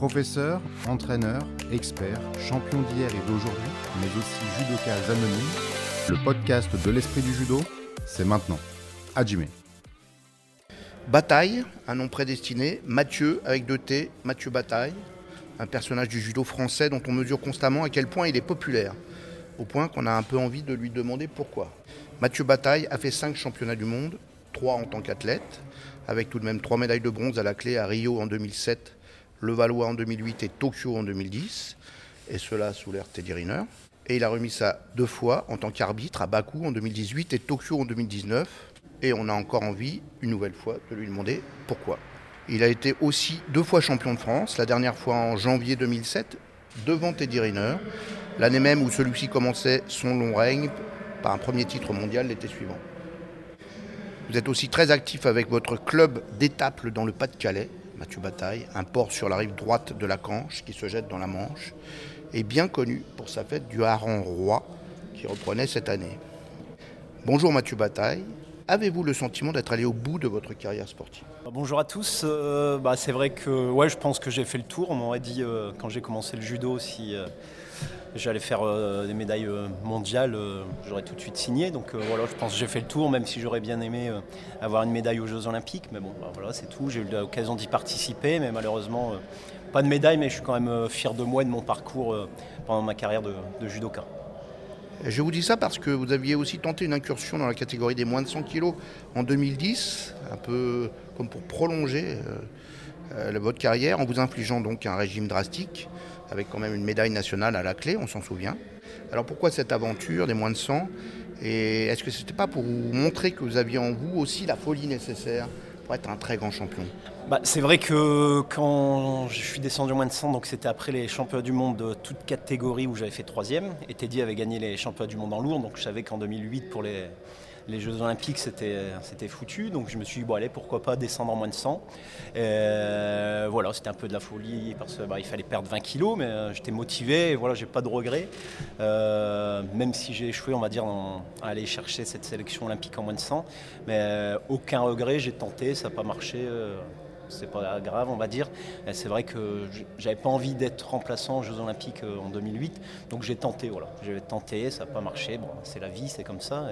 Professeur, entraîneur, expert, champion d'hier et d'aujourd'hui, mais aussi judoka anonyme, le podcast de l'esprit du judo, c'est maintenant. Hajime. Bataille, un nom prédestiné, Mathieu avec deux T, Mathieu Bataille, un personnage du judo français dont on mesure constamment à quel point il est populaire, au point qu'on a un peu envie de lui demander pourquoi. Mathieu Bataille a fait cinq championnats du monde, trois en tant qu'athlète, avec tout de même trois médailles de bronze à la clé à Rio en 2007, Le Valois en 2008 et Tokyo en 2010, et cela sous l'ère Teddy Riner. Et il a remis ça deux fois en tant qu'arbitre à Bakou en 2018 et Tokyo en 2019. Et on a encore envie, une nouvelle fois, de lui demander pourquoi. Il a été aussi deux fois champion de France, la dernière fois en janvier 2007, devant Teddy Riner, l'année même où celui-ci commençait son long règne par un premier titre mondial l'été suivant. Vous êtes aussi très actif avec votre club d'étaples dans le Pas-de-Calais, Mathieu Bataille, un port sur la rive droite de la Canche qui se jette dans la Manche, et bien connu pour sa fête du hareng roi qui reprenait cette année. Bonjour Mathieu Bataille, avez-vous le sentiment d'être allé au bout de votre carrière sportive? Bonjour à tous. Euh, bah, c'est vrai que ouais, je pense que j'ai fait le tour. On m'aurait dit euh, quand j'ai commencé le judo si euh, j'allais faire des médailles mondiales, j'aurais tout de suite signé. Donc voilà, je pense que j'ai fait le tour, même si j'aurais bien aimé avoir une médaille aux Jeux Olympiques. Mais bon, bah, voilà, c'est tout. J'ai eu l'occasion d'y participer, mais malheureusement, pas de médaille. Mais je suis quand même fier de moi et de mon parcours pendant ma carrière de, de judoka. Je vous dis ça parce que vous aviez aussi tenté une incursion dans la catégorie des moins de 100 kg en 2010, un peu comme pour prolonger euh, euh, votre carrière en vous infligeant donc un régime drastique, avec quand même une médaille nationale à la clé, on s'en souvient. Alors pourquoi cette aventure des moins de 100 Et est-ce que ce n'était pas pour vous montrer que vous aviez en vous aussi la folie nécessaire? Être un très grand champion Bah, c'est vrai que quand je suis descendu en moins de 100, donc c'était après les championnats du monde de toute catégorie où j'avais fait troisième. Et Teddy avait gagné les championnats du monde en lourd, donc je savais qu'en 2008 pour les, les Jeux Olympiques c'était, c'était foutu. Donc je me suis dit bon allez pourquoi pas descendre en moins de 100. Et voilà c'était un peu de la folie parce qu'il bah, fallait perdre 20 kilos, mais euh, j'étais motivé. Et voilà j'ai pas de regrets, Euh, même si j'ai échoué on va dire à aller chercher cette sélection olympique en moins de 100. Mais euh, aucun regret, j'ai tenté, ça n'a pas marché. Euh, c'est pas grave, on va dire. Et C'est vrai que j'avais pas envie d'être remplaçant aux Jeux Olympiques euh, en 2008, donc j'ai tenté. Voilà, j'ai tenté, ça n'a pas marché. Bon, c'est la vie, c'est comme ça.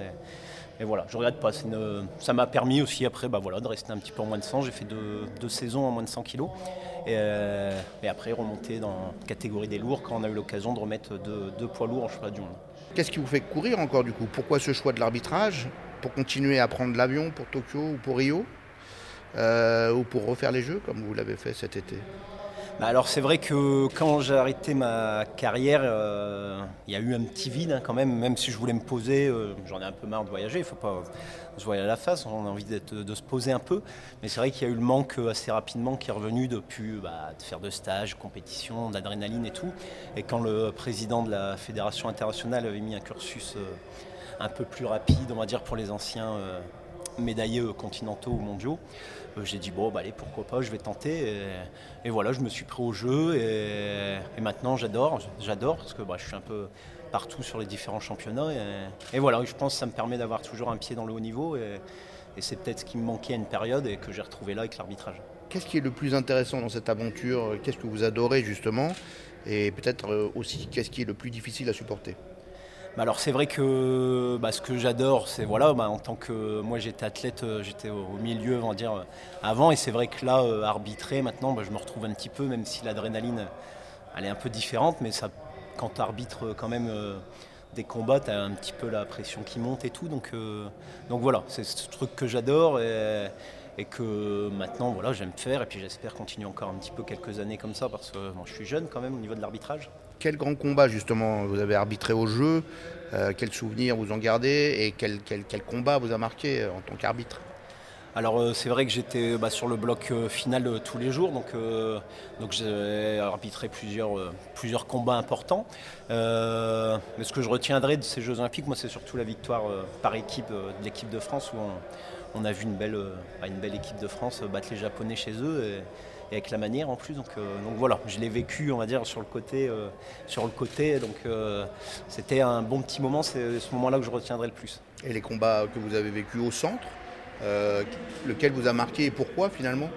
Et, voilà, je regrette pas. ça m'a permis aussi après, bah voilà, de rester un petit peu en moins de 100. J'ai fait deux, deux saisons en moins de 100 kilos, et, euh, et après remonter dans la catégorie des lourds quand on a eu l'occasion de remettre deux, deux poids lourds en championnat du monde. Qu'est-ce qui vous fait courir encore du coup? Pourquoi ce choix de l'arbitrage? Pour continuer à prendre l'avion pour Tokyo ou pour Rio? Euh, Ou pour refaire les Jeux comme vous l'avez fait cet été. Bah alors c'est vrai que quand j'ai arrêté ma carrière, euh, il y a eu un petit vide hein, quand même, même si je voulais me poser, euh, j'en ai un peu marre de voyager, il ne faut pas se voiler à la face, on a envie de se poser un peu, mais c'est vrai qu'il y a eu le manque assez rapidement qui est revenu depuis bah, de faire de stages, compétitions, d'adrénaline et tout, et quand le président de la fédération internationale avait mis un cursus un peu plus rapide, on va dire pour les anciens médaillés continentaux ou mondiaux, euh, j'ai dit bon bah allez pourquoi pas je vais tenter. Et, voilà je me suis pris au jeu et, maintenant j'adore j'adore parce que bah, je suis un peu partout sur les différents championnats et, et voilà je pense que ça me permet d'avoir toujours un pied dans le haut niveau et, et c'est peut-être ce qui me manquait à une période et que j'ai retrouvé là avec l'arbitrage. Qu'est-ce qui est le plus intéressant dans cette aventure? Qu'est-ce que vous adorez justement? Et peut-être euh, aussi qu'est-ce qui est le plus difficile à supporter? Bah alors c'est vrai que bah, ce que j'adore, c'est voilà, bah, en tant que moi j'étais athlète, euh, j'étais au, milieu, dire, euh, avant, et c'est vrai que là, euh, arbitrer maintenant, je me retrouve un petit peu, même si l'adrénaline, elle est un peu différente, mais quand tu arbitres quand même des combats, tu as un petit peu la pression qui monte et tout, donc, donc voilà, c'est ce truc que j'adore et que maintenant voilà, j'aime faire, et puis j'espère continuer encore un petit peu quelques années comme ça, parce que je suis jeune quand même au niveau de l'arbitrage. Quel grand combat justement vous avez arbitré au jeu Euh, Quels souvenirs vous en gardez Et quel, quel- quel combat vous a marqué euh, en tant qu'arbitre? Alors euh, c'est vrai que j'étais bah, sur le bloc euh, final euh, tous les jours, donc, donc j'ai arbitré plusieurs, plusieurs combats importants. Mais ce que je retiendrai de ces Jeux Olympiques, moi c'est surtout la victoire par équipe de l'équipe de France où on, a vu une belle, bah, une belle équipe de France battre les Japonais chez eux. Et, avec la manière en plus. Donc, donc voilà, je l'ai vécu, on va dire, sur le côté. sur le côté donc c'était un bon petit moment, c'est ce moment-là que je retiendrai le plus. Et les combats que vous avez vécus au centre, lequel vous a marqué et pourquoi finalement?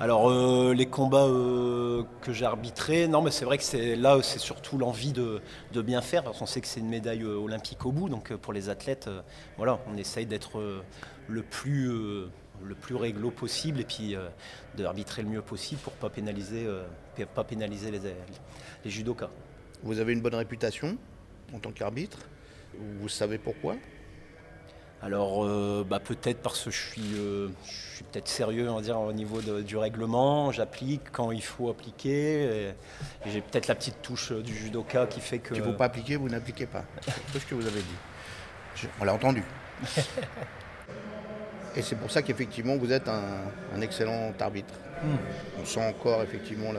Alors euh, les combats euh, que j'ai arbitrés, non mais c'est vrai que c'est là c'est surtout l'envie de, bien faire parce qu'on sait que c'est une médaille euh, olympique au bout donc pour les athlètes voilà on essaye d'être le plus le plus réglo possible et puis d'arbitrer le mieux possible pour pas pénaliser pas pénaliser les, les judokas. Vous avez une bonne réputation en tant qu'arbitre? Vous savez pourquoi? Alors euh, bah, peut-être parce que je suis, euh, je suis peut-être sérieux on va dire, au niveau du règlement, j'applique quand il faut appliquer. Et, j'ai peut-être la petite touche euh, du judoka qui fait que. Si vous ne pas appliquer, vous n'appliquez pas. C'est ce que vous avez dit. on l'a entendu. et c'est pour ça qu'effectivement vous êtes un, excellent arbitre. Hmm. On sent encore effectivement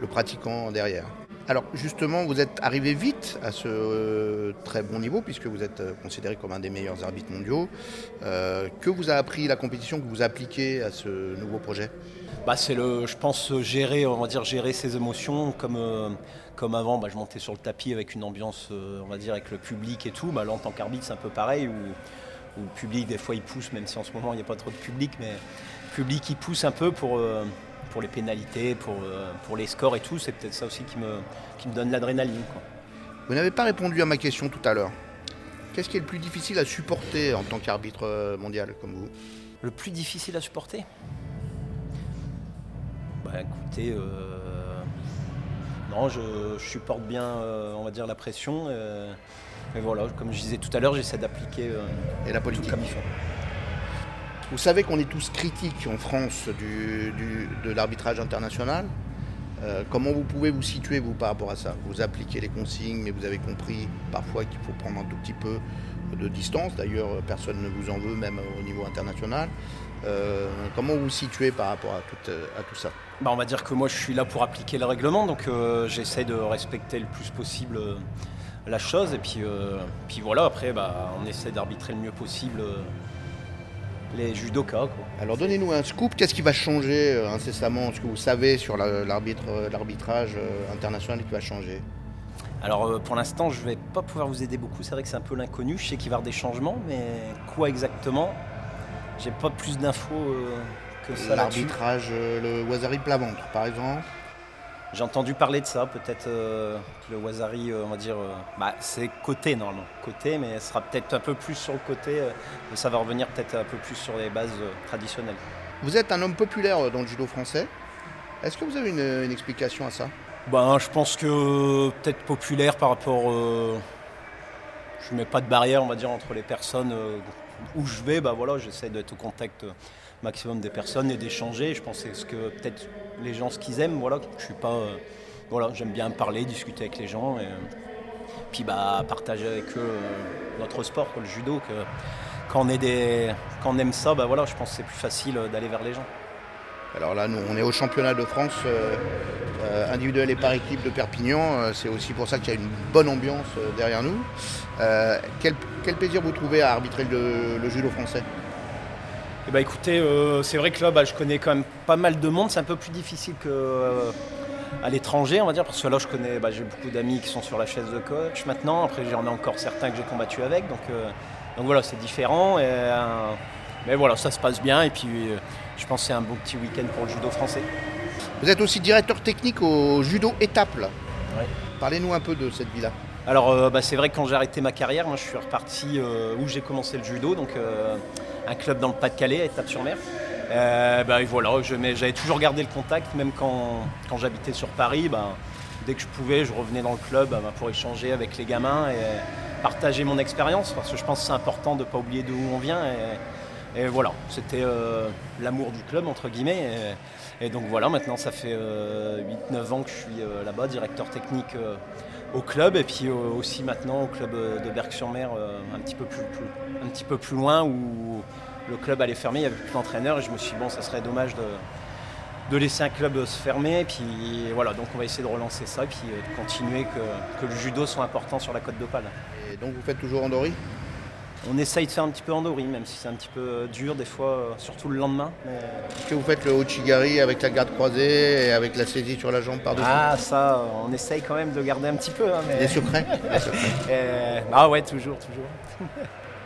le pratiquant derrière. Alors justement, vous êtes arrivé vite à ce euh, très bon niveau puisque vous êtes euh, considéré comme un des meilleurs arbitres mondiaux. Euh, que vous a appris la compétition que vous appliquez à ce nouveau projet? Bah, c'est le, je pense gérer, on va dire gérer ses émotions comme comme avant. Bah, je montais sur le tapis avec une ambiance, on va dire avec le public et tout. Bah, là, en tant qu'arbitre, c'est un peu pareil où, le public des fois il pousse, même si en ce moment il n'y a pas trop de public, mais le public il pousse un peu pour pour les pénalités, pour, euh, pour les scores et tout. C'est peut-être ça aussi qui me, qui me donne l'adrénaline. Vous n'avez pas répondu à ma question tout à l'heure. Qu'est-ce qui est le plus difficile à supporter en tant qu'arbitre euh, mondial comme vous? Le plus difficile à supporter? Bah écoutez, euh, non, je, supporte bien, on va dire, la pression. mais voilà, comme je disais tout à l'heure, j'essaie d'appliquer et la politique comme il faut. Vous savez qu'on est tous critiques en France de l'arbitrage international. Euh, comment vous pouvez vous situer, vous, par rapport à ça? Vous appliquez les consignes, mais vous avez compris parfois qu'il faut prendre un tout petit peu de distance. D'ailleurs, personne ne vous en veut, même au niveau international. Euh, comment vous vous situez par rapport à tout, tout ça? Bah, On va dire que moi, je suis là pour appliquer le règlement, donc euh, j'essaie de respecter le plus possible la chose. Et puis, puis voilà, après, bah, on essaie d'arbitrer le mieux possible les judokas. Alors donnez-nous un scoop, qu'est-ce qui va changer euh, incessamment Ce que vous savez sur euh, l'arbitrage euh, international qui va changer? Alors pour l'instant, je ne vais pas pouvoir vous aider beaucoup. C'est vrai que c'est un peu l'inconnu. Je sais qu'il va y avoir des changements, mais quoi exactement? J'ai pas plus d'infos que ça. L'arbitrage, le Wazari plat-ventre, par exemple j'ai entendu parler de ça, peut-être euh, le Wazari, euh, on va dire, euh, bah, c'est côté normalement, côté, mais ce sera peut-être un peu plus sur le côté, ça va revenir peut-être un peu plus sur les bases traditionnelles. Vous êtes un homme populaire dans le judo français. Est-ce que vous avez une, explication à ça? Ben, Je pense que peut-être populaire par rapport. je ne mets pas de barrière, on va dire, entre les personnes où je vais. Bah, voilà, J'essaie d'être au contact maximum des personnes et d'échanger. Je pense que c'est ce que peut-être les gens ce qu'ils aiment. Euh, j'aime bien parler, discuter avec les gens et puis bah partager avec eux euh, notre sport, le judo. Quand on aime ça, bah voilà, je pense que c'est plus facile euh, d'aller vers les gens. Alors là, nous, on est au championnat de France individuel et par équipe de Perpignan. c'est aussi pour ça qu'il y a une bonne ambiance derrière nous. Quel, plaisir vous trouvez à arbitrer le judo français? Eh ben, écoutez, euh, c'est vrai que là, bah, je connais quand même pas mal de monde. C'est un peu plus difficile qu'à euh, l'étranger, on va dire, parce que là, je connais, bah, j'ai beaucoup d'amis qui sont sur la chaise de coach maintenant. Après, j'en ai encore certains que j'ai combattu avec, donc, euh, donc voilà, c'est différent. mais voilà, ça se passe bien. Et puis, je pense que c'est un bon petit week-end pour le judo français. Vous êtes aussi directeur technique au judo étape. Là. Parlez-nous un peu de cette vie-là. Alors, bah, c'est vrai que quand j'ai arrêté ma carrière, moi, je suis reparti où j'ai commencé le judo, donc un club dans le Pas-de-Calais, à Étape-sur-Mer. Euh, bah, j'avais toujours gardé le contact, même quand, j'habitais sur Paris. Bah, dès que je pouvais, je revenais dans le club bah, pour échanger avec les gamins et partager mon expérience, parce que je pense que c'est important de ne pas oublier d'où on vient. Et, voilà, c'était euh, l'amour du club, entre guillemets. Et, donc voilà, maintenant ça fait 8-9 euh, ans que je suis là-bas, directeur technique au club, et puis aussi maintenant au club de Berck-sur-Mer, un, petit peu plus, un petit peu plus loin, où le club allait fermer, il n'y avait plus d'entraîneur et je me suis dit bon ça serait dommage de, laisser un club se fermer puis voilà donc on va essayer de relancer ça et puis euh, de continuer que, le judo soit important sur la côte d'Opale. Et donc vous faites toujours Andori on essaye de faire un petit peu Andori, même si c'est un petit peu euh, dur des fois, euh, surtout le lendemain. Est-ce que vous faites le Ochigari avec la garde croisée et avec la saisie sur la jambe par-dessus Ah ça, on essaye quand même de garder un petit peu. Hein, Des secrets, Ah ouais, toujours, toujours.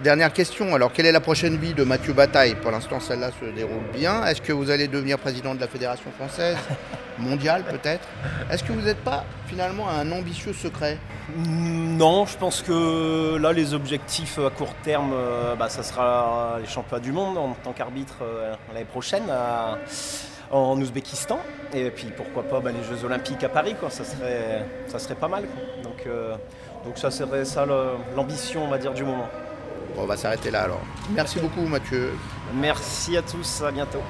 Dernière question, alors quelle est la prochaine vie de Mathieu Bataille? Pour l'instant, celle-là se déroule bien. Est-ce que vous allez devenir président de la Fédération française Mondiale peut-être? Est-ce que vous n'êtes pas finalement un ambitieux secret? Non, je pense que là, les objectifs à court terme, euh, bah, ça sera les championnats du monde en tant qu'arbitre euh, l'année prochaine en Ouzbékistan. Et puis pourquoi pas bah, les Jeux Olympiques à Paris, quoi. Ça, serait, ça serait pas mal. Donc, euh, donc ça serait ça l'ambition, on va dire, du moment. On va s'arrêter là alors. Merci beaucoup Mathieu. Merci à tous, à bientôt.